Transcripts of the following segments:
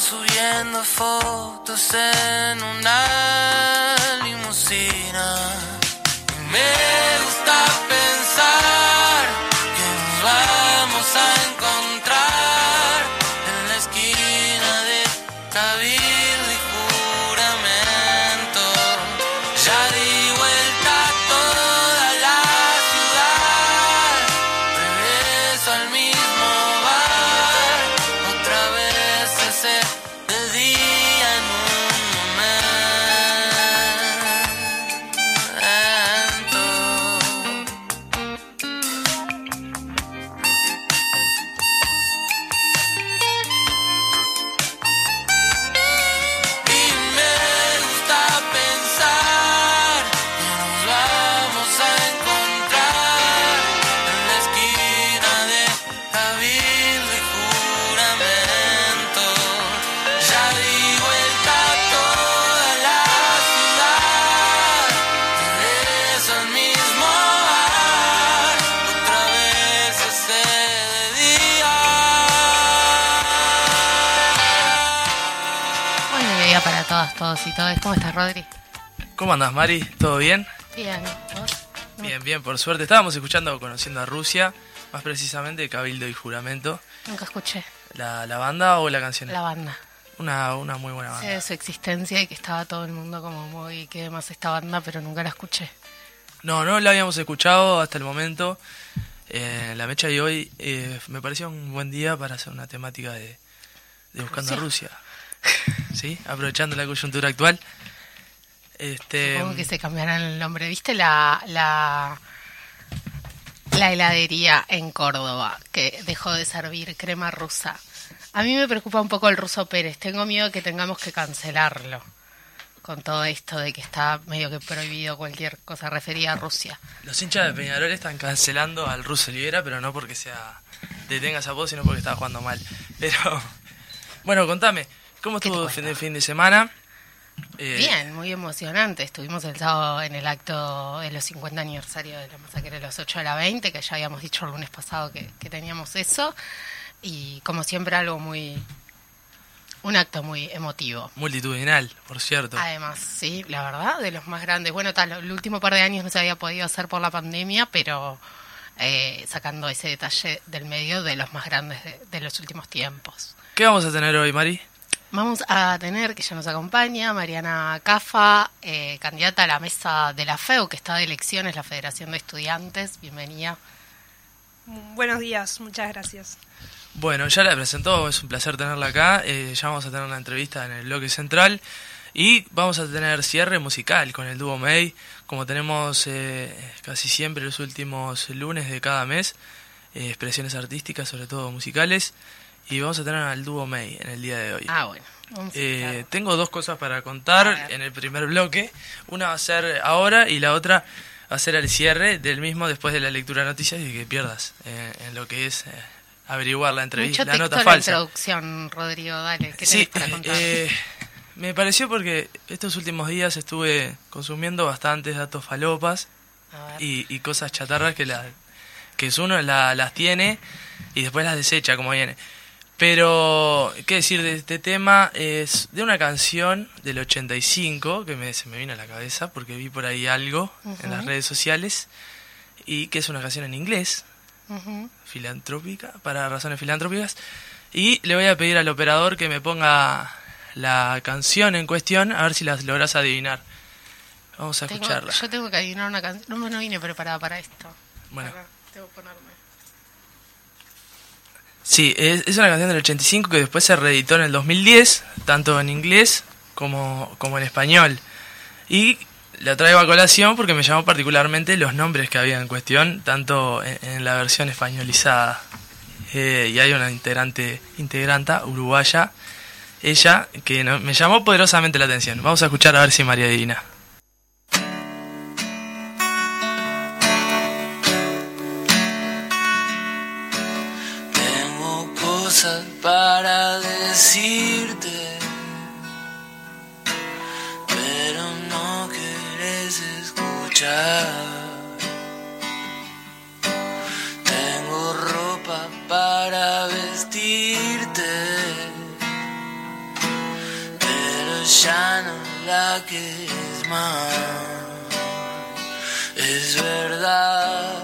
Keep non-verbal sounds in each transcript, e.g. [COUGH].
Subiendo fotos en una limusina. Y me y todas. ¿Cómo estás, Rodri? ¿Cómo andas, Mari? ¿Todo bien? Bien. Bien, bien, por suerte. Estábamos escuchando Conociendo a Rusia, más precisamente Cabildo y Juramento. Nunca escuché ¿La, la banda o la canción? la banda. Una, una muy buena Sé banda. de su existencia y que estaba todo el mundo como muy... ¿Qué más esta banda? Pero nunca la escuché. No, no la habíamos escuchado hasta el momento. Eh, la mecha de hoy eh, me pareció un buen día para hacer una temática de, de Buscando a Rusia. ¿Sí? Aprovechando la coyuntura actual. Este, Supongo que se cambiarán el nombre. ¿Viste la, la, la heladería en Córdoba que dejó de servir crema rusa? A mí me preocupa un poco el ruso Pérez. Tengo miedo que tengamos que cancelarlo con todo esto de que está medio que prohibido cualquier cosa referida a Rusia. Los hinchas de Peñarol están cancelando al ruso Olivera, pero no porque sea detenga esa voz, sino porque estaba jugando mal. Pero, [LAUGHS] bueno, contame, ¿cómo ¿Qué te estuvo el fin de, fin de semana? Eh, Bien, muy emocionante. Estuvimos el sábado en el acto de los 50 aniversario de la masacre de los 8 a la 20, que ya habíamos dicho el lunes pasado que, que teníamos eso. Y como siempre algo muy... Un acto muy emotivo. Multitudinal, por cierto. Además, sí, la verdad, de los más grandes. Bueno, tal, el último par de años no se había podido hacer por la pandemia, pero eh, sacando ese detalle del medio de los más grandes de, de los últimos tiempos. ¿Qué vamos a tener hoy, Mari? Vamos a tener, que ya nos acompaña, Mariana Cafa, eh, candidata a la mesa de la FEU, que está de elecciones, la Federación de Estudiantes. Bienvenida. Buenos días, muchas gracias. Bueno, ya la presentó, es un placer tenerla acá. eh, ya vamos a tener una entrevista en el bloque central y vamos a tener cierre musical con el dúo May, como tenemos eh, casi siempre los últimos lunes de cada mes. eh, expresiones artísticas, sobre todo musicales. Y vamos a tener al dúo May en el día de hoy. Ah, bueno. Eh, tengo dos cosas para contar en el primer bloque. Una va a ser ahora y la otra va a ser el cierre del mismo después de la lectura de noticias y que pierdas eh, en lo que es eh, averiguar la entrevista, Mucho la nota en la falsa. introducción, Rodrigo. Dale, ¿qué Sí, para contar? eh, me pareció porque estos últimos días estuve consumiendo bastantes datos falopas y cosas chatarras que, la, que uno la- las tiene y después las desecha como viene. Pero, ¿qué decir de este tema? Es de una canción del 85 que me, se me vino a la cabeza porque vi por ahí algo en las redes sociales y que es una canción en inglés, filantrópica, para razones filantrópicas. Y le voy a pedir al operador que me ponga la canción en cuestión, a ver si las logras adivinar. Vamos a Tengo- escucharla. yo tengo que adivinar una canción. No, no vine preparada para esto. Bueno. Tengo que ponerme. Sí, es, una canción del 85 que después se reeditó en el 2010, tanto en inglés como, como en español. Y la traigo a colación porque me llamó particularmente los nombres que había en cuestión, tanto en, la versión españolizada. Eh, y hay una integrante, integranta uruguaya, ella, que no- me llamó poderosamente la atención. Vamos a escuchar a ver si María adivina. Decirte, pero no quieres escuchar. Tengo ropa para vestirte, pero ya no la quieres más. Es verdad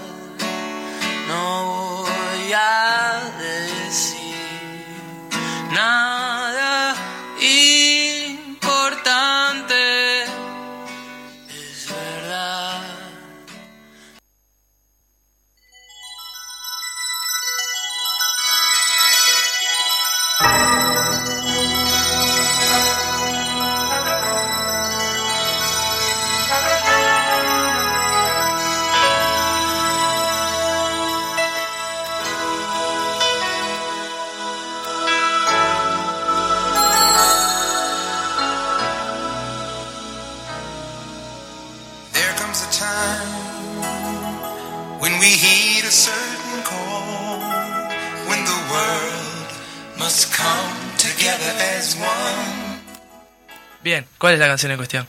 ¿cuál es la canción en cuestión?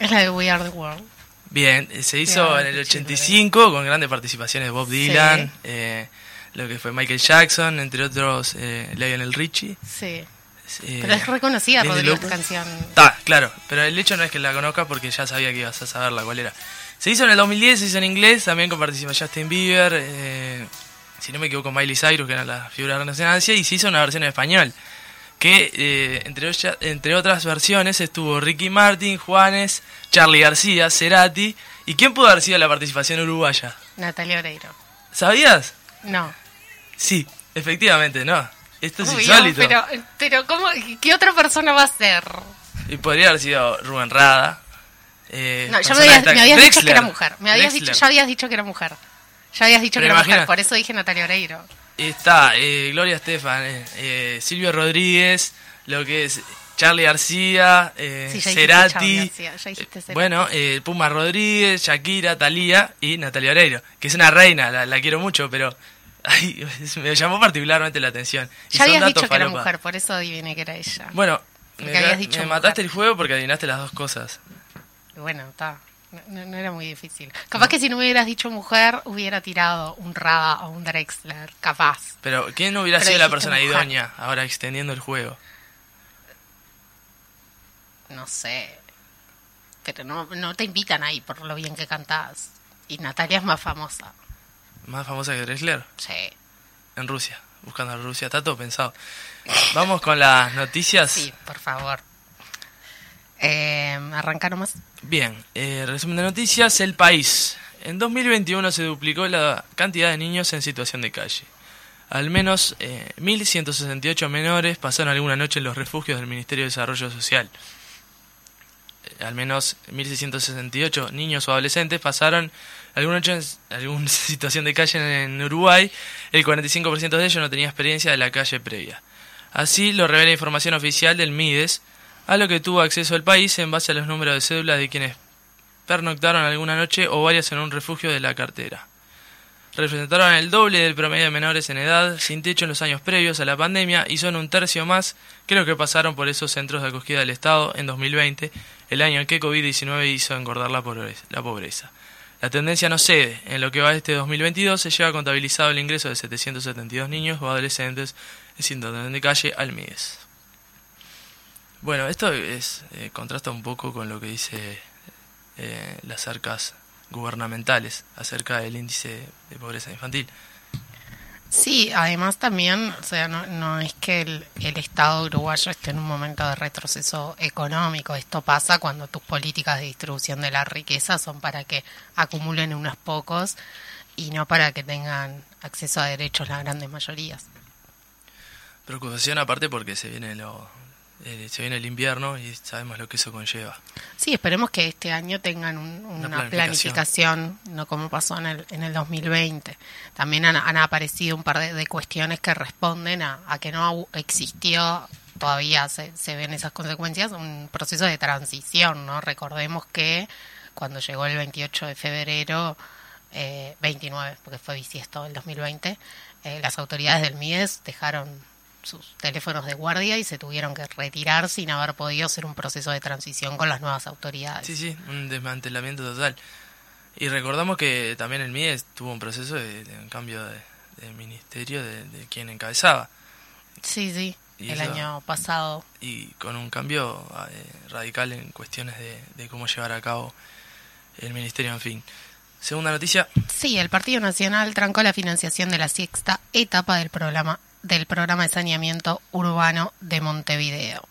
Es la de We Are the World. Bien, eh, se hizo en el qué chévere. 85 con grandes participaciones de Bob Dylan, Sí. eh, lo que fue Michael Jackson, entre otros eh, Lionel Richie. Sí. eh, Pero es reconocida, Rodrigo, esta canción. Está, claro, pero el hecho no es que la conozca porque ya sabía que ibas a saberla cuál era. Se hizo en el 2010, se hizo en inglés, también con participación Justin Bieber, eh, si no me equivoco Miley Cyrus, que era la figura de resonancia, y se hizo una versión en español. Que eh, entre, otras versiones estuvo Ricky Martin, Juanes, Charlie García, Cerati. ¿Y quién pudo haber sido la participación uruguaya? Natalia Oreiro. ¿Sabías? No. Sí, efectivamente, no. Esto es Obvio, insólito. Pero, pero ¿cómo, ¿qué otra persona va a ser? Y podría haber sido Rubén Rada. eh, No, ya me habías, tan- me habías dicho que era mujer. Me habías dicho, ya habías dicho que era mujer. Ya habías dicho Pero que era imagina- mujer, por eso dije Natalia Oreiro. Está eh, Gloria Estefan, eh, eh, Silvio Rodríguez, lo que es Charlie García, eh, Sí, Cerati, García, eh, bueno, eh, Puma Rodríguez, Shakira, Talía y Natalia Oreiro, que es una reina, la, la quiero mucho, pero [LAUGHS] ay, me llamó particularmente la atención. Y Ya habías dicho que era mujer, por eso adiviné que era ella. Bueno, Porque me, me mataste el juego porque adivinaste las dos cosas. Bueno, está. No, no- era muy difícil. Capaz que si no hubieras dicho mujer, hubiera tirado un Rada o un Drexler. Capaz. Pero ¿quién hubiera Pero sido la persona mujer. idónea ahora extendiendo el juego? No sé. Pero no, no te invitan ahí por lo bien que cantás. Y Natalia es más famosa. Más famosa que Drexler. Sí. En Rusia, buscando a Rusia, está todo pensado. Vamos con las noticias. Sí, por favor. Eh, arranca nomás. Bien, eh, resumen de noticias, el país. En 2021 se duplicó la cantidad de niños en situación de calle. Al menos eh, 1.168 menores pasaron alguna noche en los refugios del Ministerio de Desarrollo Social. eh, al menos 1.668 niños o adolescentes pasaron alguna, ch- alguna [LAUGHS] situación de calle en Uruguay, el 45% de ellos no tenía experiencia de la calle previa. Así lo revela información oficial del MIDES, a lo que tuvo acceso el país en base a los números de cédulas de quienes pernoctaron alguna noche o varias en un refugio de la cartera. Representaron el doble del promedio de menores en edad, sin techo en los años previos a la pandemia y son un tercio más que lo que pasaron por esos centros de acogida del Estado en 2020, el año en que COVID-19 hizo engordar la pobreza, la tendencia no cede. En lo que va este 2022 se lleva contabilizado el ingreso de 772 niños o adolescentes en situación de calle al MIDES. Bueno, esto es eh, contrasta un poco con lo que dice eh, las arcas gubernamentales acerca del índice de pobreza infantil. Sí, además también, o sea, no, no es que el, el Estado uruguayo esté en un momento de retroceso económico. Esto pasa cuando tus políticas de distribución de la riqueza son para que acumulen unos pocos y no para que tengan acceso a derechos las grandes mayorías. Preocupación aparte porque se viene lo eh, se viene el invierno y sabemos lo que eso conlleva. Sí, esperemos que este año tengan un- una, Una planificación. no como pasó en el, en el 2020. También han, han aparecido un par de, de cuestiones que responden a, a que no existió, todavía se, se ven esas consecuencias, un proceso de transición, ¿no? Recordemos que cuando llegó el 28 de febrero, eh, 29, porque fue bisiesto el 2020, eh, las autoridades del MIDES dejaron sus teléfonos de guardia y se tuvieron que retirar sin haber podido hacer un proceso de transición con las nuevas autoridades. Sí, sí, un desmantelamiento total. Y recordamos que también el MIDES tuvo un proceso de, de un cambio de, de ministerio de, de quien encabezaba Sí, sí, Y el eso- año pasado. y con un cambio eh, radical en cuestiones de, de cómo llevar a cabo el ministerio, en fin. Segunda noticia, Sí, el Partido Nacional trancó la financiación de la sexta etapa del programa del programa de saneamiento urbano de Montevideo.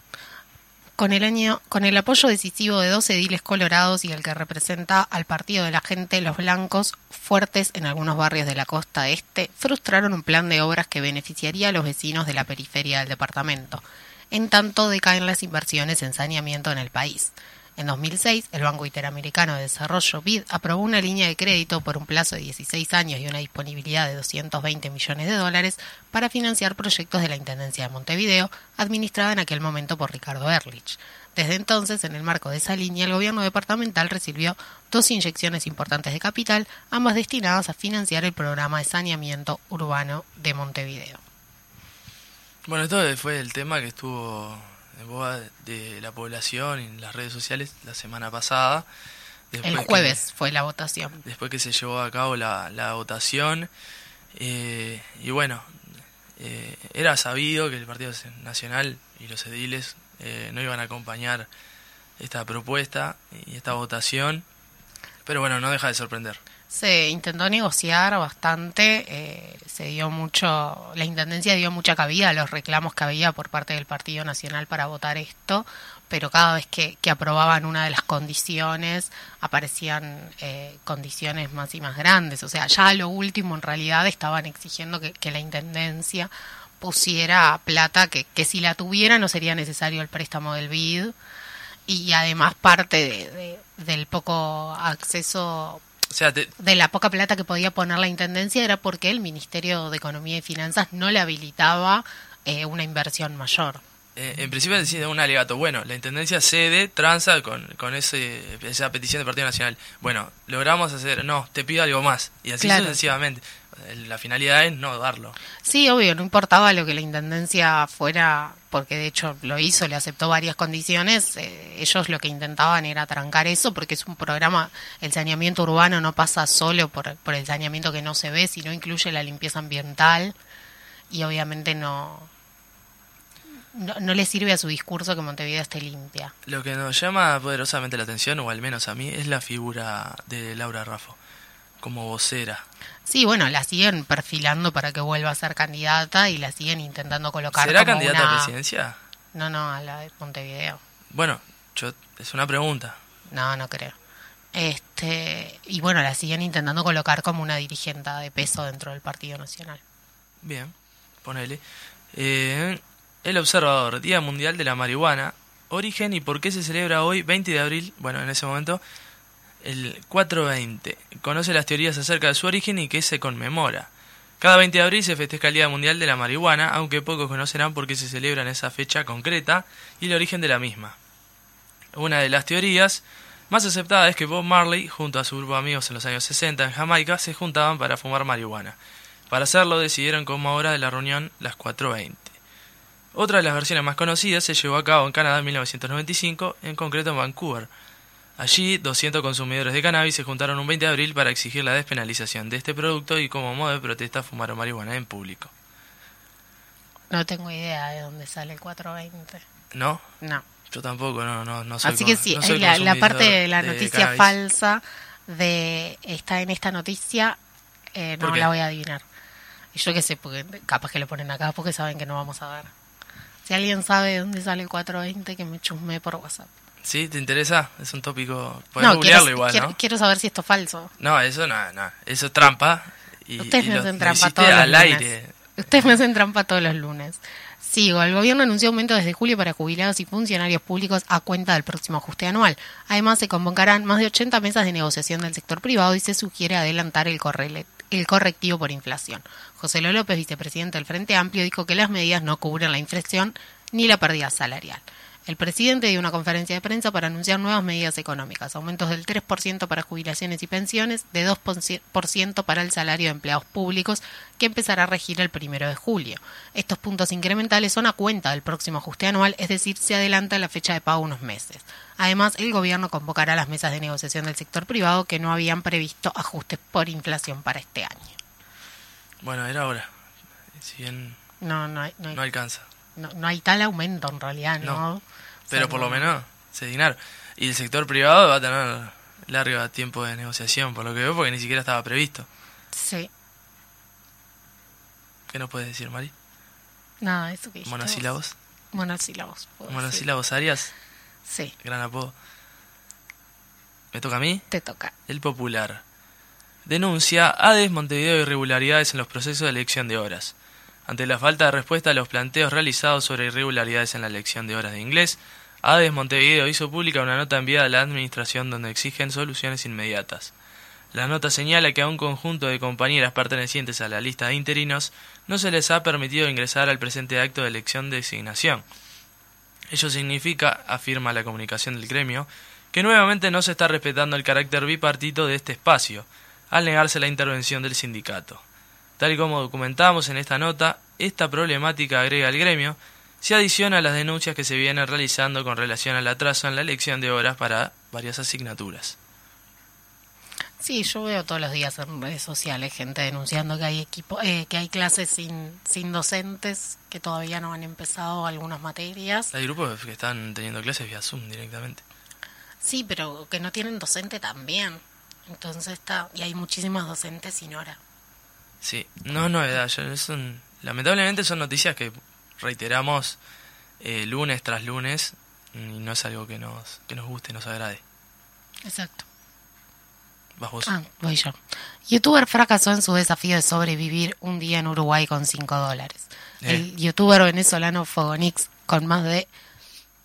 Con el año, con el apoyo decisivo de dos ediles colorados y el que representa al partido de la gente, los blancos, fuertes en algunos barrios de la costa este, frustraron un plan de obras que beneficiaría a los vecinos de la periferia del departamento. En tanto decaen las inversiones en saneamiento en el país. En 2006, el Banco Interamericano de Desarrollo, BID, aprobó una línea de crédito por un plazo de 16 años y una disponibilidad de 220 millones de dólares para financiar proyectos de la Intendencia de Montevideo, administrada en aquel momento por Ricardo Erlich. Desde entonces, en el marco de esa línea, el gobierno departamental recibió dos inyecciones importantes de capital, ambas destinadas a financiar el programa de saneamiento urbano de Montevideo. bueno, esto fue el tema que estuvo en boga de la población y en las redes sociales la semana pasada. después El que- jueves fue la votación. después que se llevó a cabo la, la votación. eh, y bueno, eh, era sabido que el Partido Nacional y los ediles eh, no iban a acompañar esta propuesta y esta votación. Pero bueno, no deja de sorprender. Se intentó negociar bastante, eh, se dio mucho, la intendencia dio mucha cabida a los reclamos que había por parte del Partido Nacional para votar esto, pero cada vez que, que aprobaban una de las condiciones aparecían eh, condiciones más y más grandes. O sea, ya lo último en realidad estaban exigiendo que, la intendencia pusiera plata que, que si la tuviera no sería necesario el préstamo del BID y además parte de- del poco acceso O sea, de la poca plata que podía poner la intendencia era porque el Ministerio de Economía y Finanzas no le habilitaba eh, una inversión mayor. Eh, en principio decide un alegato. Bueno, la Intendencia cede, tranza con, con ese, esa petición del Partido Nacional. Bueno, logramos hacer, no, te pido algo más. Y así Claro. sucesivamente. Eh, La finalidad es no darlo. Sí, obvio, no importaba lo que la intendencia fuera, porque de hecho lo hizo, le aceptó varias condiciones. eh, ellos lo que intentaban era trancar eso, porque es un programa, el saneamiento urbano no pasa solo por, por el saneamiento que no se ve, sino incluye la limpieza ambiental y obviamente no, no, no le sirve a su discurso que Montevideo esté limpia. Lo que nos llama poderosamente la atención, o al menos a mí, es la figura de Laura Raffo como vocera. Sí, bueno, la siguen perfilando para que vuelva a ser candidata y la siguen intentando colocar ¿Será como candidata a una- presidencia? No, no, a la de Montevideo. Bueno, yo, es una pregunta. No, no creo. Este, y bueno, la siguen intentando colocar como una dirigente de peso dentro del Partido Nacional. Bien, ponele. Eh, el Observador, Día Mundial de la Marihuana. Origen y por qué se celebra hoy, 20 de abril, bueno, en ese momento, el 420. Conoce las teorías acerca de su origen y qué se conmemora. Cada 20 de abril se festeja el Día Mundial de la Marihuana, aunque pocos conocerán por qué se celebra en esa fecha concreta y el origen de la misma. Una de las teorías más aceptada es que Bob Marley, junto a su grupo de amigos en los años 60 en Jamaica, se juntaban para fumar marihuana. Para hacerlo decidieron como hora de la reunión las 4.20. Otra de las versiones más conocidas se llevó a cabo en Canadá en 1995, en concreto en Vancouver. Allí, 200 consumidores de cannabis se juntaron un 20 de abril para exigir la despenalización de este producto y como modo de protesta fumaron marihuana en público. No tengo idea de dónde sale el 420. ¿No? No. Yo tampoco, no, no, no soy Así que sí, no soy la, la parte de la noticia falsa de está en esta noticia eh, ¿Por no la voy a adivinar. Y yo qué sé, porque capaz que lo ponen acá porque saben que no vamos a ver. Si alguien sabe de dónde sale el 420, que me chusme por WhatsApp. ¿Sí? ¿Te interesa? Es un tópico... No, quiero, igual, quiero, ¿no? quiero saber si esto es falso. No, eso no, no. Eso es trampa. Y, Ustedes y me hacen trampa todos los al lunes. aire. Ustedes me hacen trampa todos los lunes. Sigo, el gobierno anunció aumento desde julio para jubilados y funcionarios públicos a cuenta del próximo ajuste anual. Además, se convocarán más de 80 mesas de negociación del sector privado y se sugiere adelantar el, correle- el correctivo por inflación. José López, vicepresidente del Frente Amplio, dijo que las medidas no cubren la inflación ni la pérdida salarial. El presidente dio una conferencia de prensa para anunciar nuevas medidas económicas, aumentos del 3% para jubilaciones y pensiones, de 2% para el salario de empleados públicos, que empezará a regir el primero de julio. Estos puntos incrementales son a cuenta del próximo ajuste anual, es decir, se adelanta la fecha de pago unos meses. Además, el gobierno convocará las mesas de negociación del sector privado que no habían previsto ajustes por inflación para este año. Bueno, era ahora. Si bien No, no hay, no hay, no alcanza. No- no hay tal aumento en realidad, ¿no? No. Pero O sea, por lo no- menos se dignaron. Y el sector privado va a tener largo tiempo de negociación, por lo que veo, porque ni siquiera estaba previsto. Sí, ¿Qué nos puedes decir, Mari? nada, eso que ¿Monosílabos? Monosílabos. ¿Monosílabos Arias? Sí, Gran apodo. ¿Me toca a mí? te toca. El Popular. Denuncia ADES Montevideo irregularidades en los procesos de elección de horas. Ante la falta de respuesta a los planteos realizados sobre irregularidades en la elección de horas de inglés, ADES Montevideo hizo pública una nota enviada a la Administración donde exigen soluciones inmediatas. La nota señala que a un conjunto de compañeras pertenecientes a la lista de interinos no se les ha permitido ingresar al presente acto de elección de designación. Ello significa, afirma la comunicación del gremio, que nuevamente no se está respetando el carácter bipartito de este espacio, al negarse la intervención del sindicato. Tal y como documentamos en esta nota, esta problemática, agrega el gremio, se adiciona a las denuncias que se vienen realizando con relación al atraso en la elección de horas para varias asignaturas. Sí, yo veo todos los días en redes sociales gente denunciando que hay equipo, eh, que hay clases sin, sin docentes que todavía no han empezado algunas materias. Hay grupos que están teniendo clases vía Zoom directamente. Sí, pero que no tienen docente también. Entonces está y hay muchísimas docentes sin hora. Sí, no es novedad, son, lamentablemente son noticias que reiteramos eh, lunes tras lunes y no es algo que nos, que nos guste, nos agrade. Exacto. Vas vos. Ah, voy yo. Youtuber fracasó en su desafío de sobrevivir un día en Uruguay con 5 dólares. Eh. El youtuber venezolano Fogonix, con más de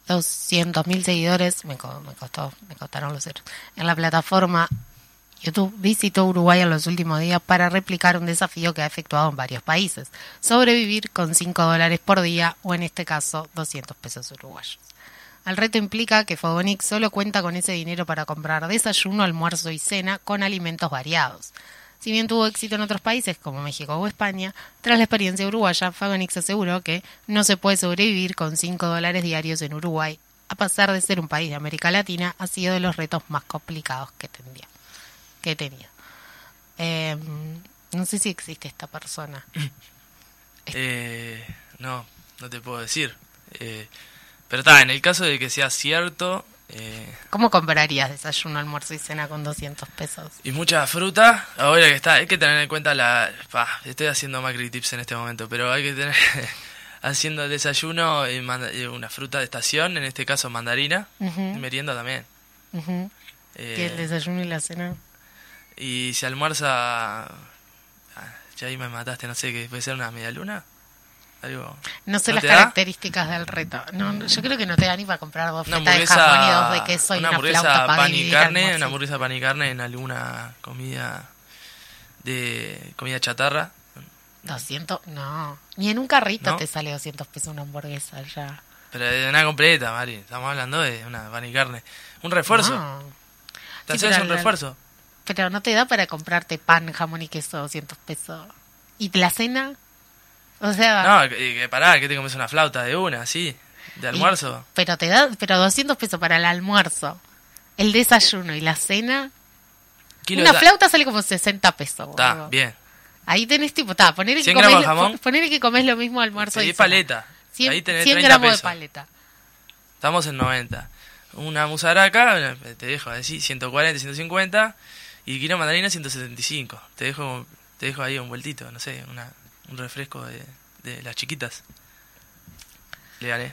200.000 seguidores, me, co- me costó, me costaron los ceros, en la plataforma YouTube visitó Uruguay en los últimos días para replicar un desafío que ha efectuado en varios países. Sobrevivir con 5 dólares por día o en este caso 200 pesos uruguayos. El reto implica que Fogonix solo cuenta con ese dinero para comprar desayuno, almuerzo y cena con alimentos variados. Si bien tuvo éxito en otros países como México o España, tras la experiencia uruguaya, Fogonix aseguró que no se puede sobrevivir con 5 dólares diarios en Uruguay. A pesar de ser un país de América Latina, ha sido de los retos más complicados que tendría. Que tenía. Eh, no sé si existe esta persona. [LAUGHS] Eh, no, no te puedo decir. Eh, pero está, en el caso de que sea cierto eh, ¿Cómo comprarías desayuno, almuerzo y cena con 200 pesos? y mucha fruta, ahora que está, hay que tener en cuenta la... pa, estoy haciendo Macri Tips en este momento, pero hay que tener... [LAUGHS] haciendo el desayuno y manda- y una fruta de estación, en este caso mandarina, y merienda también. Eh, ¿Y el desayuno y la cena? Y si almuerza... ah, ya ahí me mataste, no sé, que puede ser una media luna. Algo. No sé ¿No las da? características del reto. No, no, yo creo que no te da ni para comprar dos Una de jamón y dos de queso y una una, hamburguesa flauta para pan y carne, una hamburguesa pan y carne en alguna comida de comida chatarra. 200, no. Ni en un carrito te sale 200 pesos una hamburguesa ya. Pero de una completa, Mari. Estamos hablando de una pan y carne. Un refuerzo. No. ¿Te Sí, haces un refuerzo? Pero no te da para comprarte pan, jamón y queso 200 pesos. ¿Y la cena? O sea, No, que, pará, que te comes una flauta de una, sí. De y- almuerzo. pero te da, pero 200 pesos para el almuerzo, el desayuno y la cena. Kilo una flauta sale como 60 pesos. Está, bien. Ahí tenés tipo, está, poner que 100 comés, gramos de jamón. ponele que comés lo mismo almuerzo y paleta. 100, Ahí tenés 100 30 gramos pesos. de paleta. Estamos en 90. Una musaraca, te dejo así, 140, 150. Y de mandarina, 175. Te dejo, te dejo ahí un vueltito, no sé, una, un refresco de, de las chiquitas. Le gané.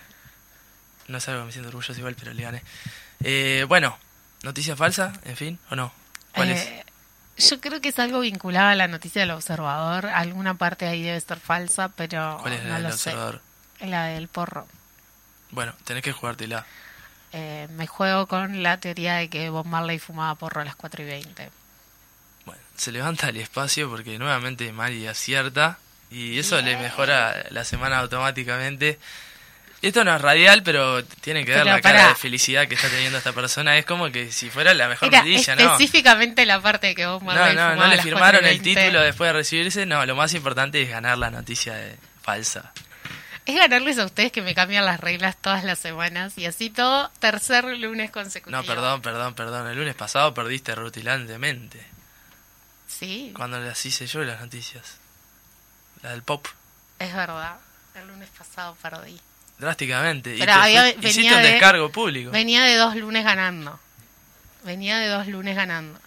No es algo que me siento orgulloso igual, pero le gané. Eh, bueno, noticia falsa, en fin, o no. ¿Cuál es? Eh, Yo creo que es algo vinculado a la noticia del observador. Alguna parte ahí debe estar falsa, pero ¿Cuál es no la del observador? sé. La del porro. Bueno, tenés que jugártela. Eh, me juego con la teoría de que Bob Marley fumaba porro a las 4 y 20. Bueno, se levanta el espacio porque nuevamente Mari acierta y eso le mejora la semana automáticamente. Esto no es radial, pero tiene que ver Pero la cara de felicidad que está teniendo esta persona. Es como que si fuera la mejor Era ¿no? específicamente la parte que Bob No, no, no le firmaron 4 y el 20. título después de recibirse. No, lo más importante es ganar la noticia de falsa. Es ganarles a ustedes que me cambian las reglas todas las semanas y así todo tercer lunes consecutivo. No, perdón, perdón, perdón. El lunes pasado perdiste rutilantemente. Sí, Cuando las hice yo las noticias. La del pop. es verdad. El lunes pasado perdí. Drásticamente. Y Pero te había- fui- hiciste un de- descargo público. Venía de dos lunes ganando. Venía de dos lunes ganando.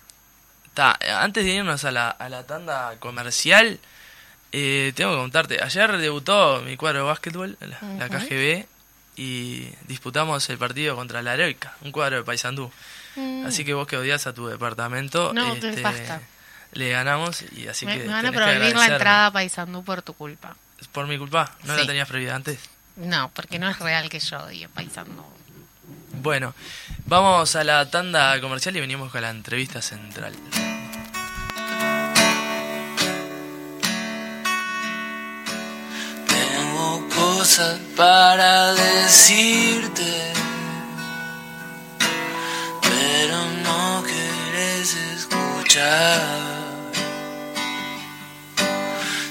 Ta, antes de irnos a la, a la tanda comercial, eh, tengo que contarte. Ayer debutó mi cuadro de básquetbol, la. KGB, y disputamos el partido contra la Heroica, un cuadro de Paysandú. Así que vos que odias a tu departamento, Mm. No, te este, basta. Le ganamos y así Me, que me van a que prohibir la entrada a Paysandú por tu culpa. Por mi culpa, no la Sí. tenías prohibida antes. No, porque no es real que yo odie Paysandú. Bueno, vamos a la tanda comercial y venimos con la entrevista central. Tengo cosas para decirte, pero no quieres escuchar.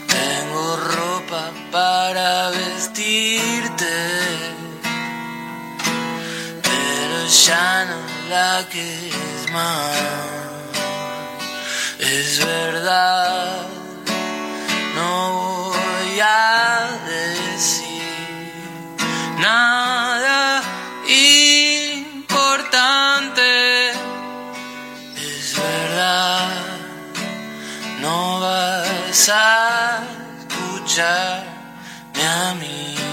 Tengo ropa para vestirte, pero ya no la quieres más. Es verdad no voy a decir nada a escucharme a mí.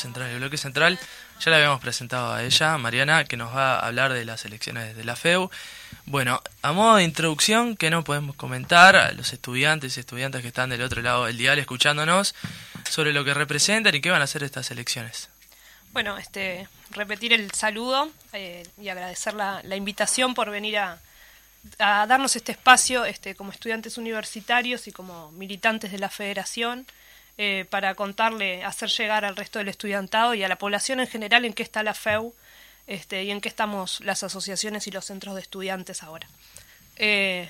Central, el bloque central. Ya la habíamos presentado a ella, Mariana, que nos va a hablar de las elecciones de la FEU. Bueno, a modo de introducción, ¿qué nos podemos comentar a los estudiantes y estudiantes que están del otro lado del dial escuchándonos sobre lo que representan y qué van a hacer estas elecciones? Bueno, este, repetir el saludo eh, y agradecer la, invitación por venir a, a darnos este espacio este, como estudiantes universitarios y como militantes de la federación eh, para contarle, hacer llegar al resto del estudiantado y a la población en general en qué está la FEU este, y en qué estamos las asociaciones y los centros de estudiantes ahora. Eh,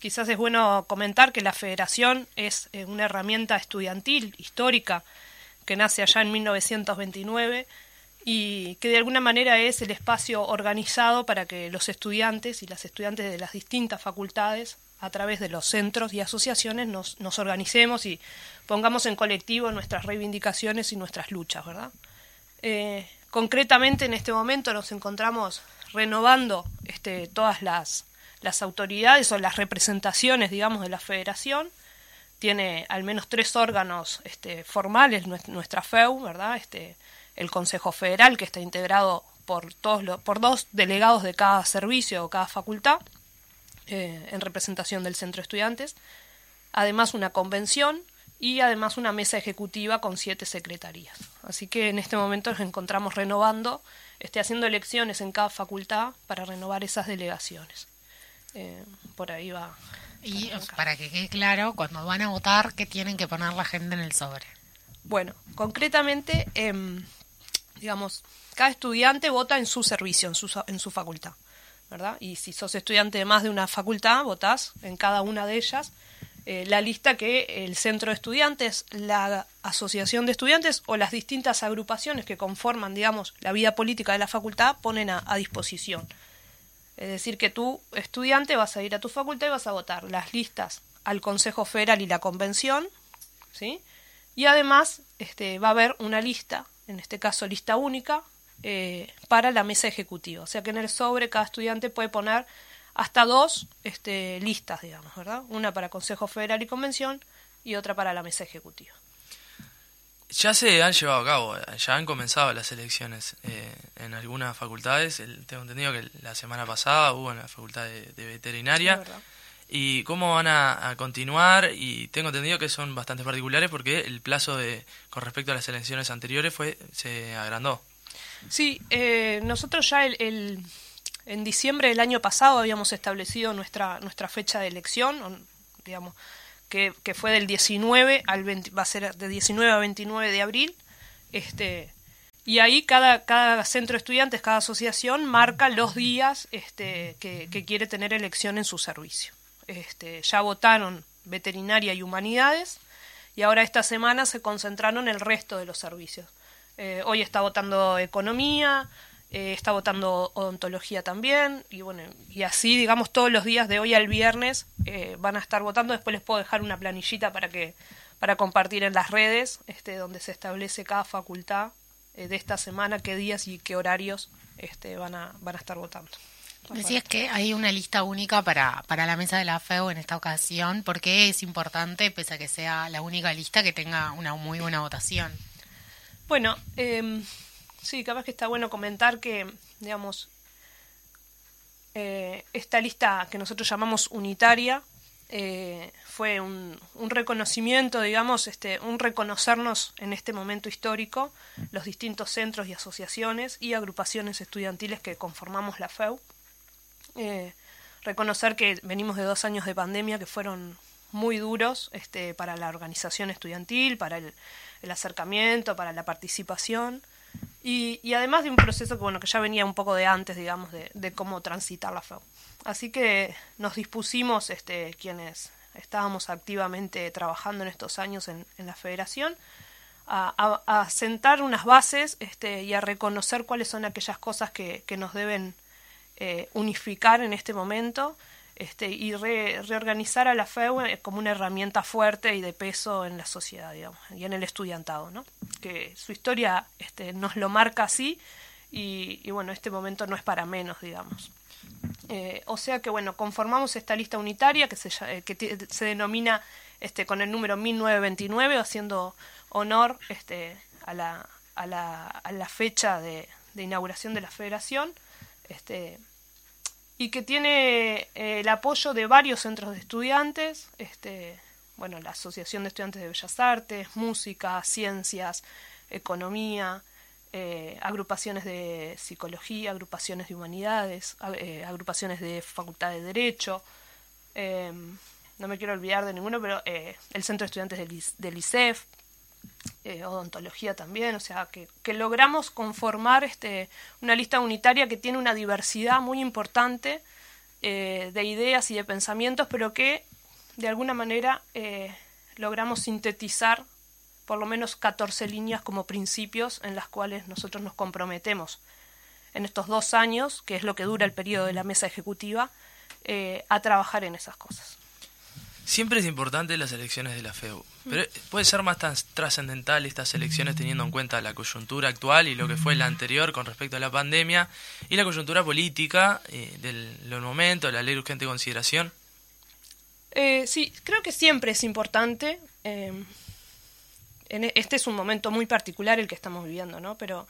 quizás es bueno comentar que la federación es eh, una herramienta estudiantil histórica que nace allá en 1929 y que de alguna manera es el espacio organizado para que los estudiantes y las estudiantes de las distintas facultades a través de los centros y asociaciones nos, nos organicemos y pongamos en colectivo nuestras reivindicaciones y nuestras luchas, ¿verdad? Eh, concretamente en este momento nos encontramos renovando este, todas las, las autoridades o las representaciones, digamos, de la federación. Tiene al menos tres órganos este, formales, nuestra FEU, ¿verdad? Este, el Consejo Federal, que está integrado por, todos los, por dos delegados de cada servicio o cada facultad, eh, en representación del centro de estudiantes, además una convención y además una mesa ejecutiva con siete secretarías. Así que en este momento nos encontramos renovando, este, haciendo elecciones en cada facultad para renovar esas delegaciones. Eh, por ahí va. Y para que quede claro, cuando van a votar, ¿qué tienen que poner la gente en el sobre? Bueno, concretamente, eh, digamos, cada estudiante vota en su servicio, en su, en su facultad, Y si sos estudiante de más de una facultad, votás en cada una de ellas eh, la lista que el centro de estudiantes, la asociación de estudiantes o las distintas agrupaciones que conforman, digamos, la vida política de la facultad ponen a, a disposición. Es decir, que tú, estudiante, vas a ir a tu facultad y vas a votar las listas al Consejo Federal y la Convención, ¿sí? Y además este, va a haber una lista en este caso lista única, eh, para la mesa ejecutiva. O sea que en el sobre cada estudiante puede poner hasta dos este, listas, digamos, ¿verdad? Una para Consejo Federal y Convención y otra para la mesa ejecutiva. Ya se han llevado a cabo, ya han comenzado las elecciones eh, en algunas facultades. El, tengo entendido que la semana pasada hubo en la facultad de, de veterinaria. Sí, y cómo van a, a, continuar y tengo entendido que son bastante particulares porque el plazo de con respecto a las elecciones anteriores fue se agrandó sí eh, nosotros ya el, el, en diciembre del año pasado habíamos establecido nuestra nuestra fecha de elección digamos que, que fue del 19 al 20, va a ser de 19 a 29 de abril este y ahí cada, cada centro de estudiantes, cada asociación marca los días este, que, que quiere tener elección en su servicio este, ya votaron veterinaria y humanidades y ahora esta semana se concentraron el resto de los servicios. Eh, hoy está votando economía, eh, está votando odontología también y bueno y así digamos todos los días de hoy al viernes eh, van a estar votando. Después les puedo dejar una planillita para que para compartir en las redes, este, donde se establece cada facultad eh, de esta semana qué días y qué horarios este, van a van a estar votando. Decías que hay una lista única para, para la mesa de la FEU en esta ocasión. ¿Por qué es importante, pese a que sea la única lista, que tenga una muy buena votación? Bueno, eh, sí, capaz que está bueno comentar que, digamos, eh, esta lista que nosotros llamamos unitaria eh, fue un, un, reconocimiento, digamos, este, un reconocernos en este momento histórico, los distintos centros y asociaciones y agrupaciones estudiantiles que conformamos la FEU. Eh, reconocer que venimos de dos años de pandemia que fueron muy duros este, para la organización estudiantil, para el, el acercamiento, para la participación y, además de un proceso que, bueno, que ya venía un poco de antes, digamos, de, de cómo transitar la FEU. Así que nos dispusimos, este, quienes estábamos activamente trabajando en estos años en, en la federación, a, sentar unas bases este, y a reconocer cuáles son aquellas cosas que, que nos deben eh, unificar en este momento este, y re, reorganizar a la FEU como una herramienta fuerte y de peso en la sociedad, digamos, y en el estudiantado, ¿no? Que su historia este, nos lo marca así y, bueno, este momento no es para menos, digamos. Eh, o sea que, bueno, conformamos esta lista unitaria que se, eh, que se denomina este, con el número 1929, haciendo honor este, a, la, a, la, a la fecha de, de inauguración de la federación. Este, y que tiene eh, el apoyo de varios centros de estudiantes, este, bueno, la Asociación de Estudiantes de Bellas Artes, Música, Ciencias, Economía, eh, agrupaciones de psicología, agrupaciones de humanidades, eh, agrupaciones de facultad de derecho, no me quiero olvidar de ninguno, pero el Centro de Estudiantes del, del ISEF, eh, odontología también, o sea, que, logramos conformar este, una lista unitaria que tiene una diversidad muy importante eh, de ideas y de pensamientos, pero que de alguna manera eh, logramos sintetizar por lo menos 14 líneas como principios en las cuales nosotros nos comprometemos en estos dos años, que es lo que dura el periodo de la mesa ejecutiva, eh, a trabajar en esas cosas. Siempre es importante las elecciones de la FEU, pero puede ser más trascendental estas elecciones teniendo en cuenta la coyuntura actual y lo que fue la anterior con respecto a la pandemia y la coyuntura política eh, del, del momento, la ley de urgente consideración. Eh, sí, creo que siempre es importante. eh, en e- este es un momento muy particular el que estamos viviendo, ¿no? Pero,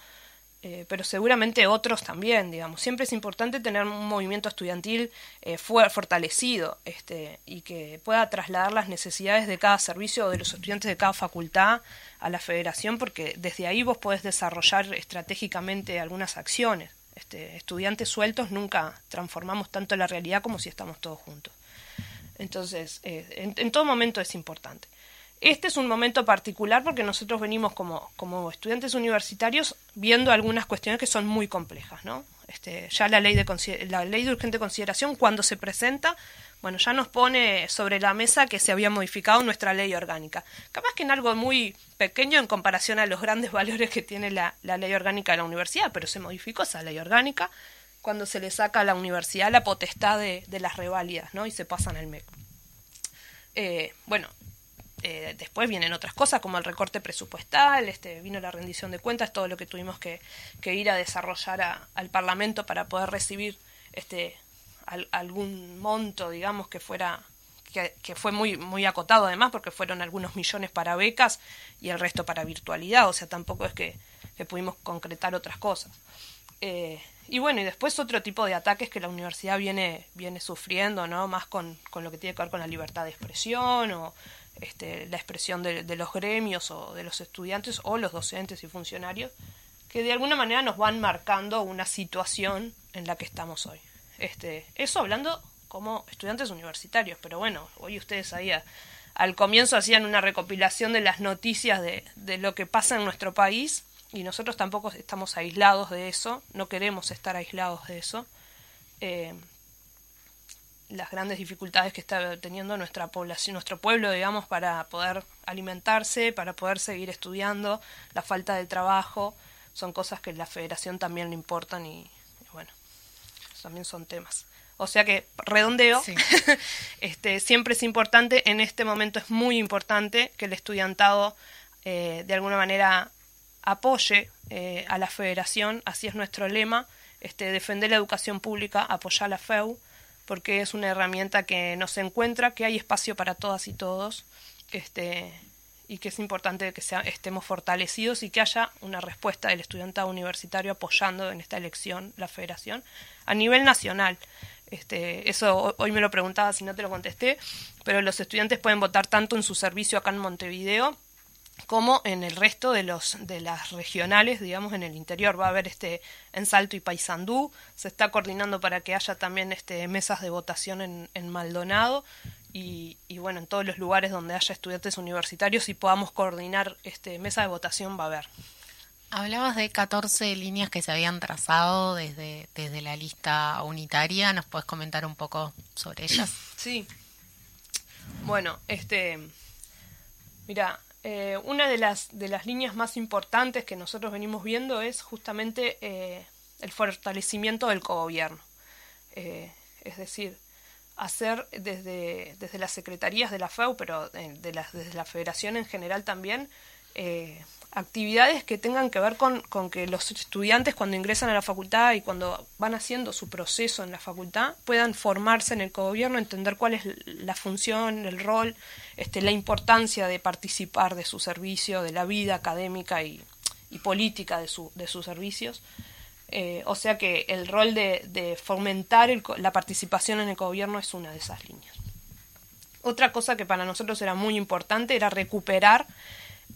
eh, pero seguramente otros también, digamos. Siempre es importante tener un movimiento estudiantil eh, fortalecido este, y que pueda trasladar las necesidades de cada servicio o de los estudiantes de cada facultad a la federación, porque desde ahí vos podés desarrollar estratégicamente algunas acciones. Este, estudiantes sueltos nunca transformamos tanto la realidad como si estamos todos juntos. Entonces, eh, en todo momento es importante. Este es un momento particular porque nosotros venimos como, como estudiantes universitarios viendo algunas cuestiones que son muy complejas, ¿no? Este, ya la ley, de, la ley de urgente consideración, cuando se presenta, bueno, ya nos pone sobre la mesa que se había modificado nuestra ley orgánica. Capaz que en algo muy pequeño en comparación a los grandes [LAUGHS] valores que tiene la, la ley orgánica de la universidad, pero se modificó esa ley orgánica cuando se le saca a la universidad la potestad de, de las reválidas, ¿no? Y se pasan al MEC. Eh, bueno, eh, después vienen otras cosas como el recorte presupuestal, este, vino la rendición de cuentas, todo lo que tuvimos que, que ir a desarrollar al Parlamento para poder recibir este, al- algún monto, digamos, que fuera que, que fue muy muy acotado además porque fueron algunos millones para becas y el resto para virtualidad, o sea, tampoco es que, que pudimos concretar otras cosas. Eh, y bueno, y después otro tipo de ataques que la universidad viene, viene sufriendo, ¿no? Más con, con lo que tiene que ver con la libertad de expresión o este, la expresión de, los gremios o de los estudiantes o los docentes y funcionarios, que de alguna manera nos van marcando una situación en la que estamos hoy. Este, eso hablando como estudiantes universitarios, pero bueno, hoy ustedes ahí al comienzo hacían una recopilación de las noticias de, de lo que pasa en nuestro país y nosotros tampoco estamos aislados de eso, no queremos estar aislados de eso. Eh, las grandes dificultades que está teniendo nuestra población, nuestro pueblo, digamos, para poder alimentarse, para poder seguir estudiando, la falta de trabajo, son cosas que a la federación también le importan y, y bueno, también son temas. O sea que redondeo, Sí. [LAUGHS] este, siempre es importante, en este momento es muy importante que el estudiantado eh, de alguna manera apoye eh, a la federación, así es nuestro lema, este, defender la educación pública, apoyar a la FEU, porque es una herramienta que nos encuentra, que hay espacio para todas y todos, este, y que es importante que sea- estemos fortalecidos y que haya una respuesta del estudiantado universitario apoyando en esta elección la federación a nivel nacional. Este, eso ho- hoy me lo preguntaba si no te lo contesté, pero los estudiantes pueden votar tanto en su servicio acá en Montevideo como en el resto de los de las regionales, digamos, en el interior. Va a haber este en Salto y Paysandú, se está coordinando para que haya también este mesas de votación en, en Maldonado y, y bueno, en todos los lugares donde haya estudiantes universitarios y podamos coordinar este mesa de votación va a haber. Hablabas de 14 líneas que se habían trazado desde, desde la lista unitaria. ¿Nos puedes comentar un poco sobre ellas? Sí. Bueno, este. Mira, eh, una de las, de las líneas más importantes que nosotros venimos viendo es justamente eh, el fortalecimiento del cogobierno. Eh, es decir, hacer desde, desde las secretarías de la FEU, pero eh, de las, desde la federación en general también, eh, actividades que tengan que ver con, que los estudiantes cuando ingresan a la facultad y cuando van haciendo su proceso en la facultad puedan formarse en el cogobierno, entender cuál es la función, el rol, este, la importancia de participar de su servicio, de la vida académica y, política de, su, de sus servicios. Eh, o sea que el rol de, fomentar la participación en el gobierno es una de esas líneas. Otra cosa que para nosotros era muy importante era recuperar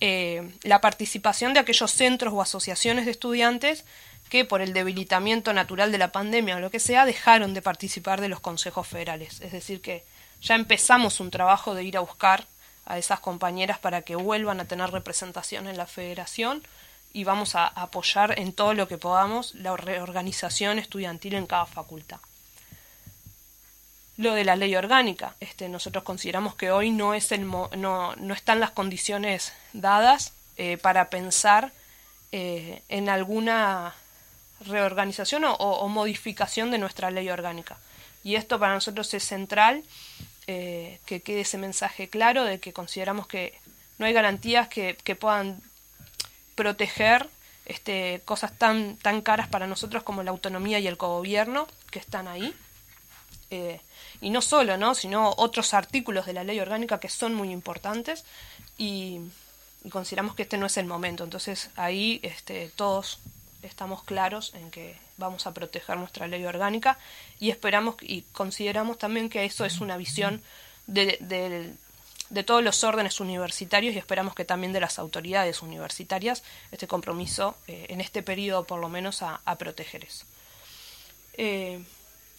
eh, la participación de aquellos centros o asociaciones de estudiantes que por el debilitamiento natural de la pandemia o lo que sea dejaron de participar de los consejos federales. Es decir, que ya empezamos un trabajo de ir a buscar a esas compañeras para que vuelvan a tener representación en la federación y vamos a apoyar en todo lo que podamos la reorganización estudiantil en cada facultad lo de la ley orgánica. Este, nosotros consideramos que hoy no, es el mo- no, no están las condiciones dadas eh, para pensar eh, en alguna reorganización o, modificación de nuestra ley orgánica. Y esto para nosotros es central, eh, que quede ese mensaje claro de que consideramos que no hay garantías que, que puedan proteger este, cosas tan, tan caras para nosotros como la autonomía y el cogobierno que están ahí. Eh, y no solo, ¿no? sino otros artículos de la ley orgánica que son muy importantes y, consideramos que este no es el momento. Entonces ahí este, todos estamos claros en que vamos a proteger nuestra ley orgánica y esperamos y consideramos también que eso es una visión de, de- de todos los órdenes universitarios y esperamos que también de las autoridades universitarias este compromiso eh, en este periodo por lo menos a, a proteger eso. Eh,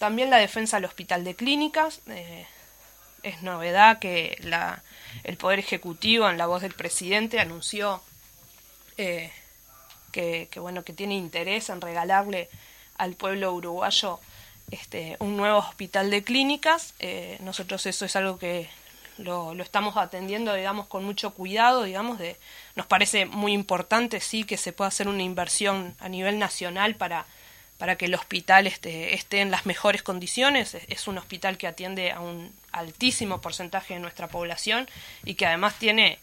también la defensa del hospital de clínicas. eh, es novedad que la, el Poder Ejecutivo, en la voz del presidente, anunció eh, que, que, bueno, que tiene interés en regalarle al pueblo uruguayo este, un nuevo hospital de clínicas. Eh, nosotros eso es algo que lo, lo estamos atendiendo, digamos, con mucho cuidado, digamos, de, nos parece muy importante, sí, que se pueda hacer una inversión a nivel nacional para, para que el hospital esté, esté en las mejores condiciones. Es, un hospital que atiende a un altísimo porcentaje de nuestra población y que además tiene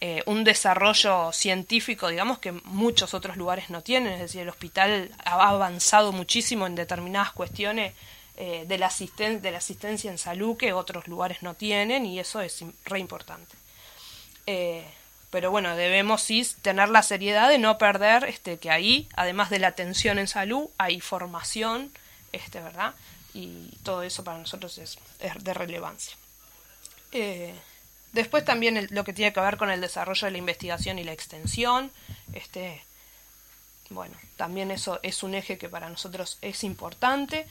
eh, un desarrollo científico, digamos, que muchos otros lugares no tienen. Es decir, el hospital ha avanzado muchísimo en determinadas cuestiones eh, de, la asistencia en salud que otros lugares no tienen y eso es re importante. Eh, pero bueno, debemos sí tener la seriedad de no perder este, que ahí, además de la atención en salud, hay formación, este, ¿verdad? Y todo eso para nosotros es, de relevancia. Eh, después también lo que tiene que ver con el desarrollo de la investigación y la extensión, este, bueno, también eso es un eje que para nosotros es importante.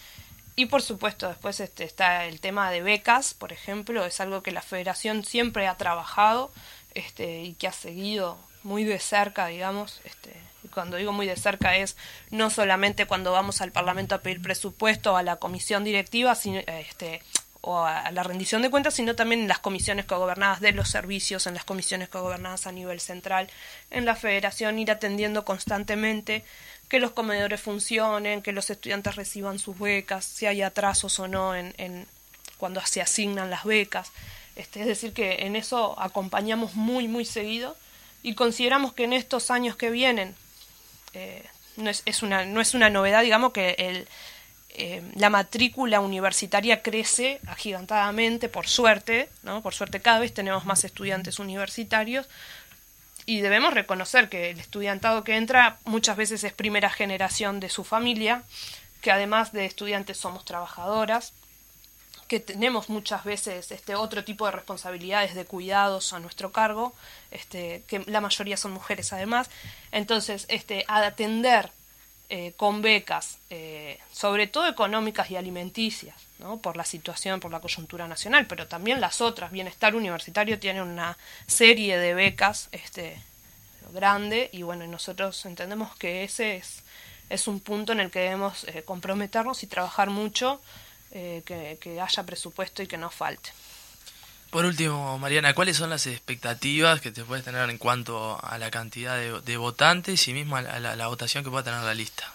Y por supuesto, después este, está el tema de becas, por ejemplo, es algo que la federación siempre ha trabajado este, y que ha seguido muy de cerca, digamos. Este, y cuando digo muy de cerca es no solamente cuando vamos al Parlamento a pedir presupuesto a la comisión directiva sino, este, o a la rendición de cuentas, sino también en las comisiones cogobernadas de los servicios, en las comisiones cogobernadas a nivel central, en la federación, ir atendiendo constantemente que los comedores funcionen, que los estudiantes reciban sus becas, si hay atrasos o no en, en cuando se asignan las becas. Este, es decir, que en eso acompañamos muy, muy seguido y consideramos que en estos años que vienen, eh, no, es, es una, no es una novedad, digamos, que eh, la matrícula universitaria crece agigantadamente, por suerte, ¿no? Por suerte cada vez tenemos más estudiantes universitarios y debemos reconocer que el estudiantado que entra muchas veces es primera generación de su familia, que además de estudiantes somos trabajadoras, que tenemos muchas veces este otro tipo de responsabilidades de cuidados a nuestro cargo, este, que la mayoría son mujeres además, entonces este, atender eh, con becas, eh, sobre todo económicas y alimenticias, ¿no? por la situación, por la coyuntura nacional, pero también las otras. Bienestar Universitario tiene una serie de becas este, grande y bueno, nosotros entendemos que ese es, es un punto en el que debemos eh, comprometernos y trabajar mucho, eh, que, que haya presupuesto y que no falte. Por último, Mariana, ¿cuáles son las expectativas que te puedes tener en cuanto a la cantidad de, de votantes y mismo a la, a la- la votación que pueda tener la lista?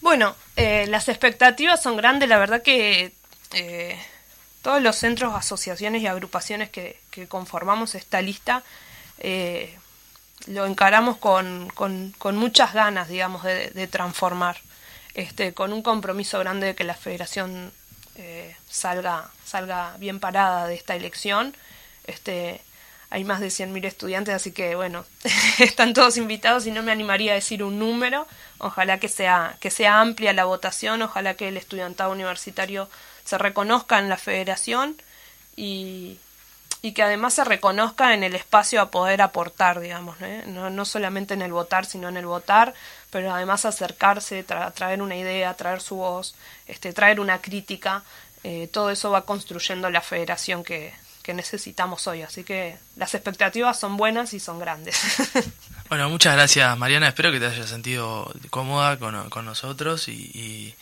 Bueno, eh, las expectativas son grandes, la verdad que eh, todos los centros, asociaciones y agrupaciones que, que conformamos esta lista eh, lo encaramos con, con, con muchas ganas, digamos, de, de transformar, este, con un compromiso grande de que la federación eh, salga, salga bien parada de esta elección. Este, hay más de 100.000 estudiantes, así que bueno, [LAUGHS] están todos invitados y no me animaría a decir un número. Ojalá que sea, que sea amplia la votación, ojalá que el estudiantado universitario se reconozca en la federación y, y que además se reconozca en el espacio a poder aportar, digamos, ¿eh? no, no solamente en el votar, sino en el votar, pero además acercarse, tra- traer una idea, traer su voz, este, traer una crítica, eh, todo eso va construyendo la federación que, que necesitamos hoy, así que las expectativas son buenas y son grandes. [LAUGHS] Bueno, muchas gracias Mariana, espero que te hayas sentido cómoda con, con nosotros y, y,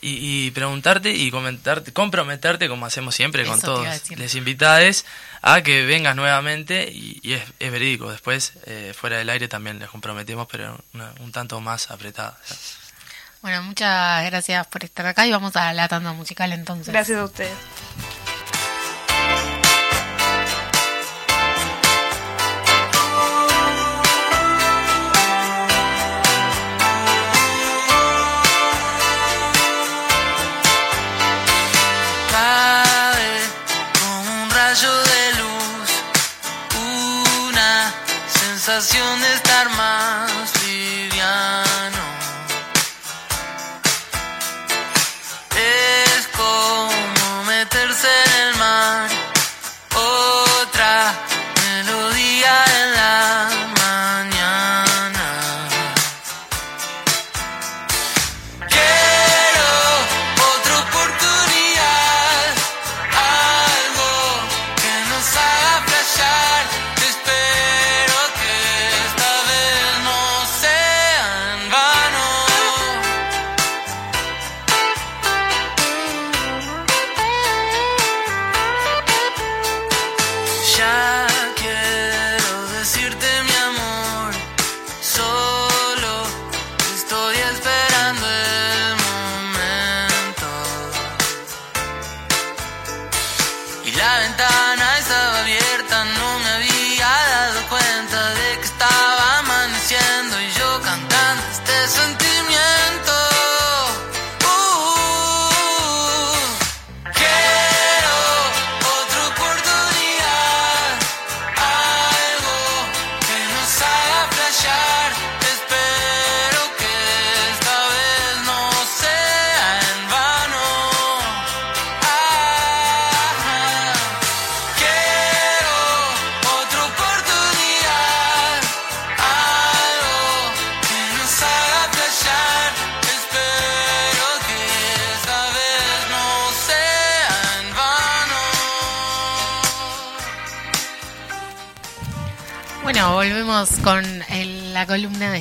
y- y preguntarte y comentarte, comprometerte como hacemos siempre con Eso todos les invitades a que vengas nuevamente y, y es, es verídico, después eh, fuera del aire también les comprometemos pero una- un tanto más apretada. Bueno, muchas gracias por estar acá y vamos a la tanda musical entonces. Gracias a ustedes. Sensación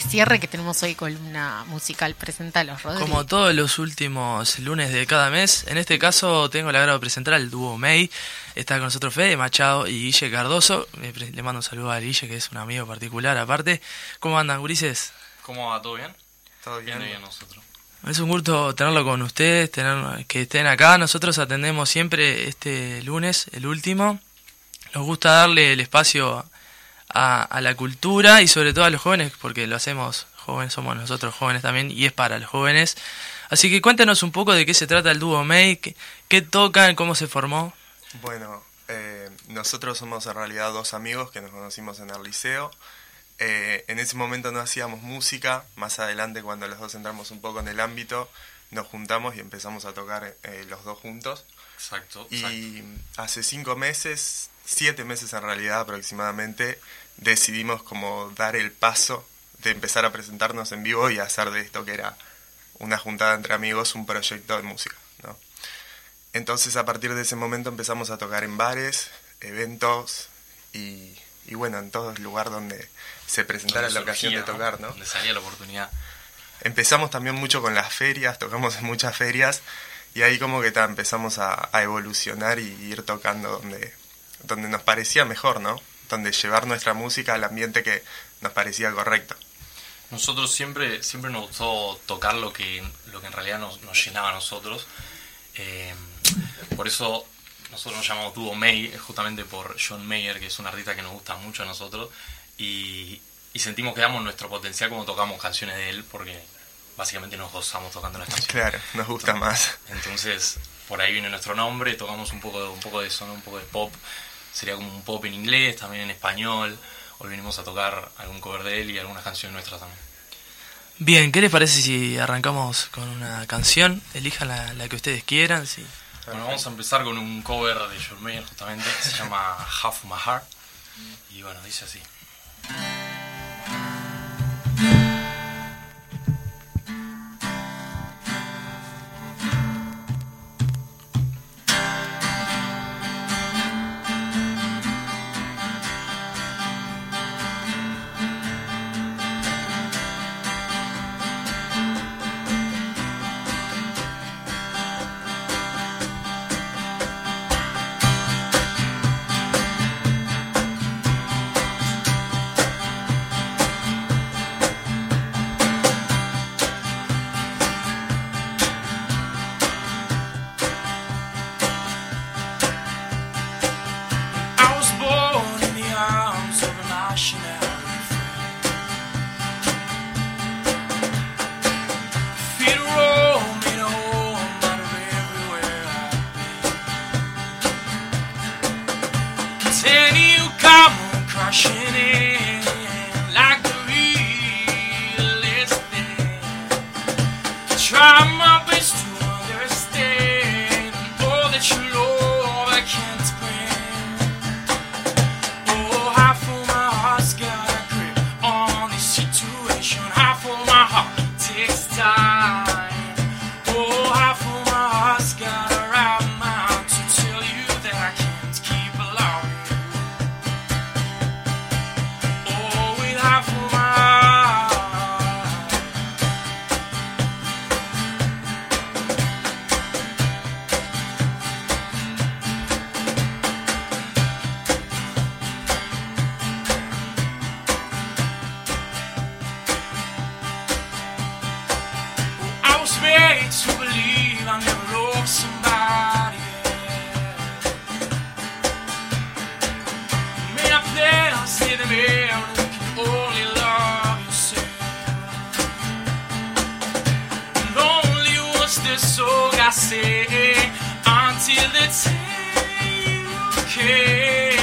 cierre que tenemos hoy, columna musical. Presenta los Rodríguez. Como todos los últimos lunes de cada mes, en este caso tengo el agrado de presentar al dúo May. Está con nosotros Fede Machado y Guille Cardoso. Le mando un saludo a Guille, que es un amigo particular aparte. ¿Cómo andan, gurises? ¿Cómo va? ¿Todo bien? Todo bien. Bien, bien, nosotros. Es un gusto tenerlo con ustedes, tener, que estén acá. Nosotros atendemos siempre este lunes, el último. Nos gusta darle el espacio a, a la cultura y sobre todo a los jóvenes, porque lo hacemos jóvenes, somos nosotros jóvenes también y es para los jóvenes. Así que cuéntanos un poco de qué se trata el dúo May, qué, qué tocan, cómo se formó. Bueno, eh, nosotros somos en realidad dos amigos que nos conocimos en el liceo. Eh, en ese momento no hacíamos música, más adelante cuando los dos entramos un poco en el ámbito, nos juntamos y empezamos a tocar eh, los dos juntos. Exacto. exacto. Y hace cinco meses, siete meses en realidad aproximadamente, decidimos como dar el paso de empezar a presentarnos en vivo y hacer de esto que era una juntada entre amigos un proyecto de música. ¿no? Entonces a partir de ese momento empezamos a tocar en bares, eventos y, y bueno, en todo el lugar donde se presentara Donde la ocasión de tocar. ¿no? Donde salía la oportunidad. Empezamos también mucho con las ferias, tocamos en muchas ferias y ahí como que ta, empezamos a, a evolucionar y ir tocando donde, donde nos parecía mejor, ¿no? Donde llevar nuestra música al ambiente que nos parecía correcto. Nosotros siempre, siempre nos gustó tocar lo que, lo que en realidad nos, nos llenaba a nosotros. Eh, por eso nosotros nos llamamos Dúo May, justamente por John Mayer, que es un artista que nos gusta mucho a nosotros. Y, y sentimos que damos nuestro potencial como tocamos canciones de él, porque básicamente nos gozamos tocando las canciones. Claro, nos gusta más. Entonces, por ahí viene nuestro nombre, tocamos un poco un poco de son, un poco de pop sería como un pop en inglés, también en español. Hoy venimos a tocar algún cover de él y algunas canciones nuestras también. Bien, ¿qué les parece si arrancamos con una canción? Elijan la, que ustedes quieran. Sí. Bueno, vamos a empezar con un cover de John Mayer justamente, se llama Half My Heart. Y bueno, dice así. your I say, until the day you came.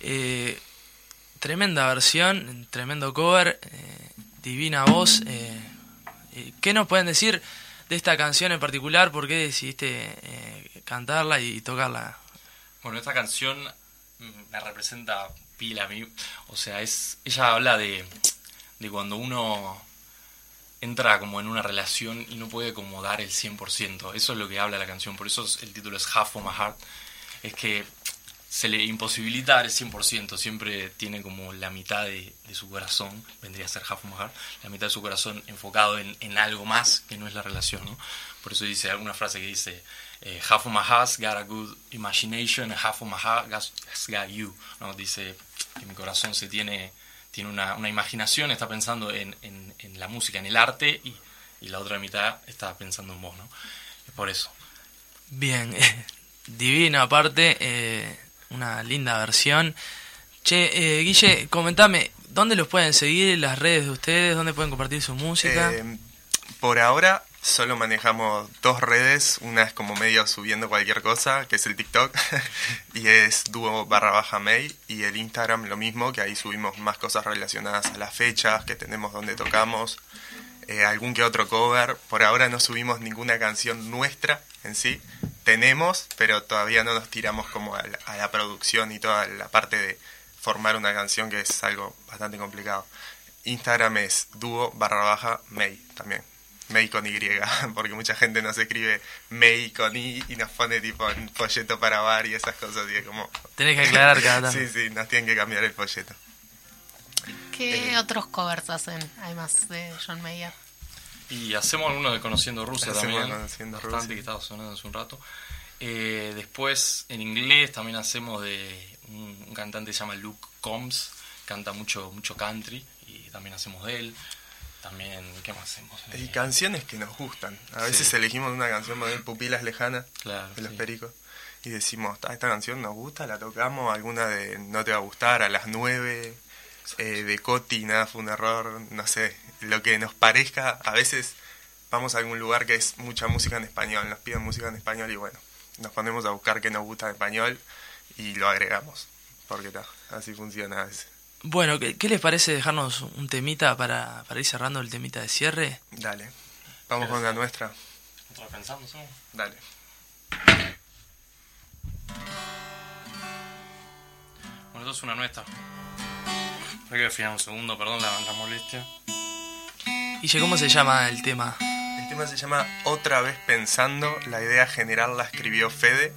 Eh, tremenda versión, tremendo cover, eh, divina voz. Eh, ¿Qué nos pueden decir de esta canción en particular? ¿Por qué decidiste cantarla y tocarla? Bueno, esta canción mm, me representa pila a mí. O sea, es ella habla de, de cuando uno entra como en una relación y no puede como dar el 100%. Eso es lo que habla la canción, por eso el título es Half of My Heart. Es que se le imposibilita el 100%. Siempre tiene como la mitad de, de su corazón, vendría a ser Half Heart, la mitad de su corazón enfocado en, en algo más que no es la relación. ¿no? Por eso dice alguna frase que dice, eh, half of my heart's got a good imagination, half of my heart has got you. ¿no? Dice que mi corazón se tiene, tiene una, una imaginación, está pensando en, en- en la música, en el arte, y, y la otra mitad está pensando en vos. ¿no? Es por eso. Bien, [LAUGHS] divino aparte, eh, una linda versión. Che, eh, Guille, comentame, ¿dónde los pueden seguir, las redes de ustedes? ¿Dónde pueden compartir su música? Eh, por ahora solo manejamos dos redes, una es como medio subiendo cualquier cosa, que es el TikTok, [LAUGHS] y es dúo barra baja May, y el Instagram lo mismo, que ahí subimos más cosas relacionadas a las fechas que tenemos donde tocamos, eh, algún que otro cover. Por ahora no subimos ninguna canción nuestra en sí, tenemos, pero todavía no nos tiramos como a la, a la producción y toda la parte de formar una canción, que es algo bastante complicado. Instagram es dúo barra baja May también. May con Y, [LAUGHS] porque mucha gente nos escribe May con I y nos pone tipo en folleto para bar y esas cosas. Y es como. Tenés que aclarar [LAUGHS] cada. Sí, sí, nos tienen que cambiar el folleto. ¿Qué otros covers hacen, además de John Mayer? Y hacemos algunos de Conociendo Rusia Hacemos también. Conociendo bastante Rusia. que estaba sonando hace un rato. Eh, después en inglés también hacemos de un, un cantante que se llama Luke Combs, canta mucho, mucho country y también hacemos de él. También, ¿qué más hacemos? Y canciones que nos gustan. A veces Sí. elegimos una canción de Pupilas Lejanas Claro, de los sí. Pericos y decimos, "Ah, esta canción nos gusta, la tocamos, alguna de No te va a gustar, a las 9, eh, de Coti, nada fue un error, no sé, lo que nos parezca. A veces vamos a algún lugar que es mucha música en español, nos piden música en español y bueno, nos ponemos a buscar qué nos gusta en español y lo agregamos, porque ta, así funciona a veces. Bueno, ¿qué, qué les parece dejarnos un temita para, para ir cerrando el temita de cierre? Dale, vamos con la nuestra, ¿Otra pensamos? no? dale. Bueno, esto es una nuestra. Hay que afinar un segundo, perdón la, la molestia. Guille, ¿cómo se llama el tema? El tema se llama Otra vez pensando, la idea general la escribió Fede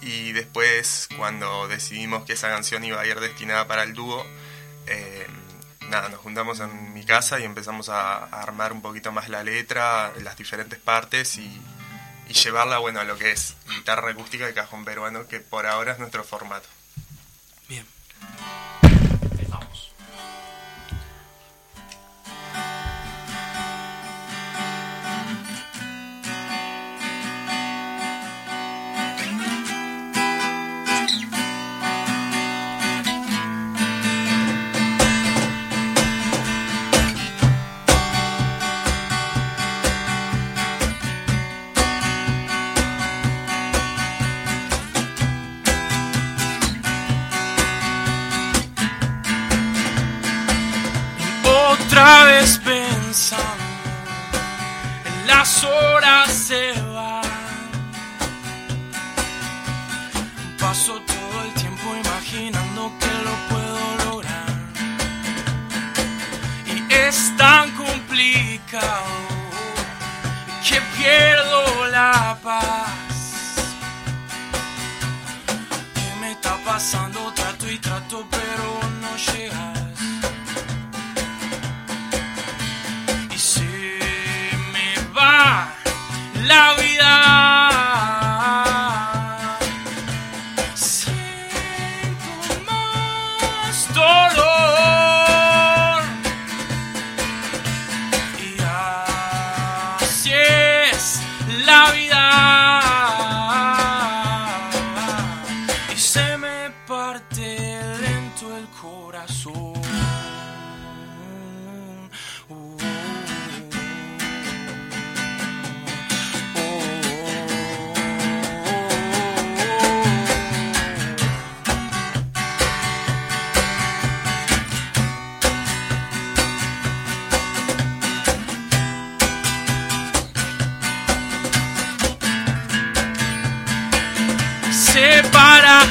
y después cuando decidimos que esa canción iba a ir destinada para el dúo, eh, nada, nos juntamos en mi casa y empezamos a, a armar un poquito más la letra, las diferentes partes y, y llevarla bueno, a lo que es guitarra acústica y cajón peruano, que por ahora es nuestro formato. Bien. Las horas se van. Paso todo el tiempo imaginando que lo puedo lograr. Y es tan complicado que pierdo la paz.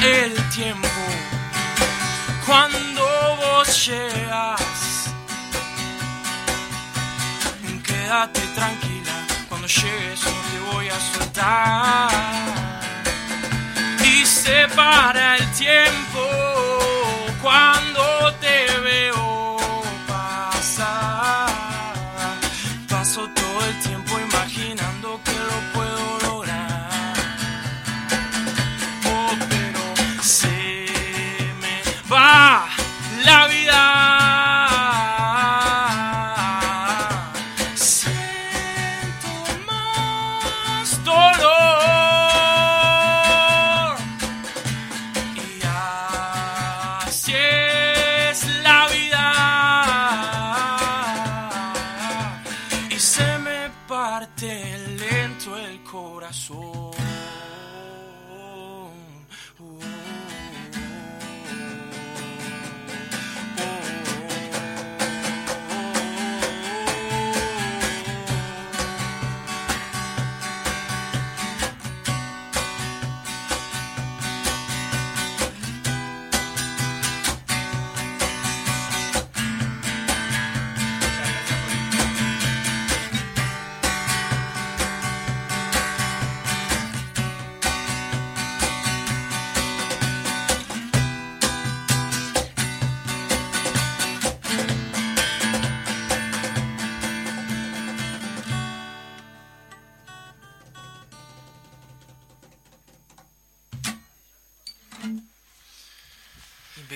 El tiempo cuando vos llegas. Quédate tranquila, cuando llegues no te voy a soltar. Y se para el tiempo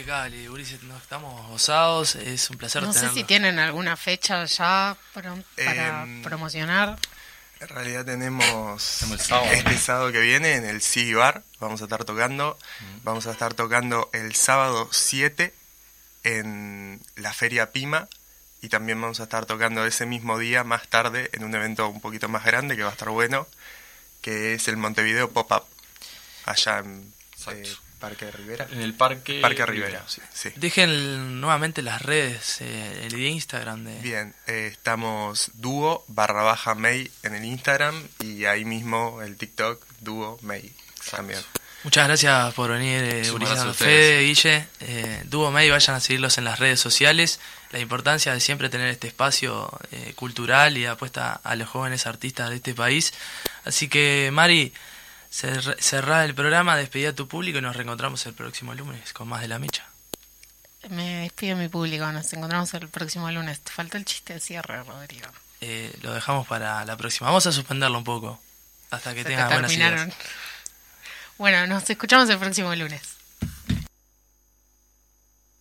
Impecable, Ulises, nos estamos gozados, es un placer No sé si tienen alguna fecha ya para, para Em, promocionar. En realidad tenemos Tenemos el sábado. este sábado que viene en el City Bar, vamos a estar tocando, vamos a estar tocando el sábado 7 en la Feria Pima. Y también vamos a estar tocando ese mismo día más tarde en un evento un poquito más grande que va a estar bueno, que es el Montevideo Pop-Up, allá en eh, Parque de Rivera. En el parque. Parque Rivera, sí. sí. Dejen nuevamente las redes, eh, el de Instagram de... Bien, eh, estamos dúo barra baja May en el Instagram y ahí mismo el TikTok dúo May también. Muchas gracias por venir, eh, Ulises Fede, Guille. Eh, Duo May, vayan a seguirlos en las redes sociales. La importancia de siempre tener este espacio eh, cultural y de apuesta a los jóvenes artistas de este país. Así que, Mari, cerrá el programa, despedí a tu público y nos reencontramos el próximo lunes con más de la mecha. Me despido mi público, nos encontramos el próximo lunes. Te faltó el chiste de cierre, Rodrigo. Eh, lo dejamos para la próxima. Vamos a suspenderlo un poco hasta que Se te tenga buenas ideas. terminaron. Bueno, nos escuchamos el próximo lunes.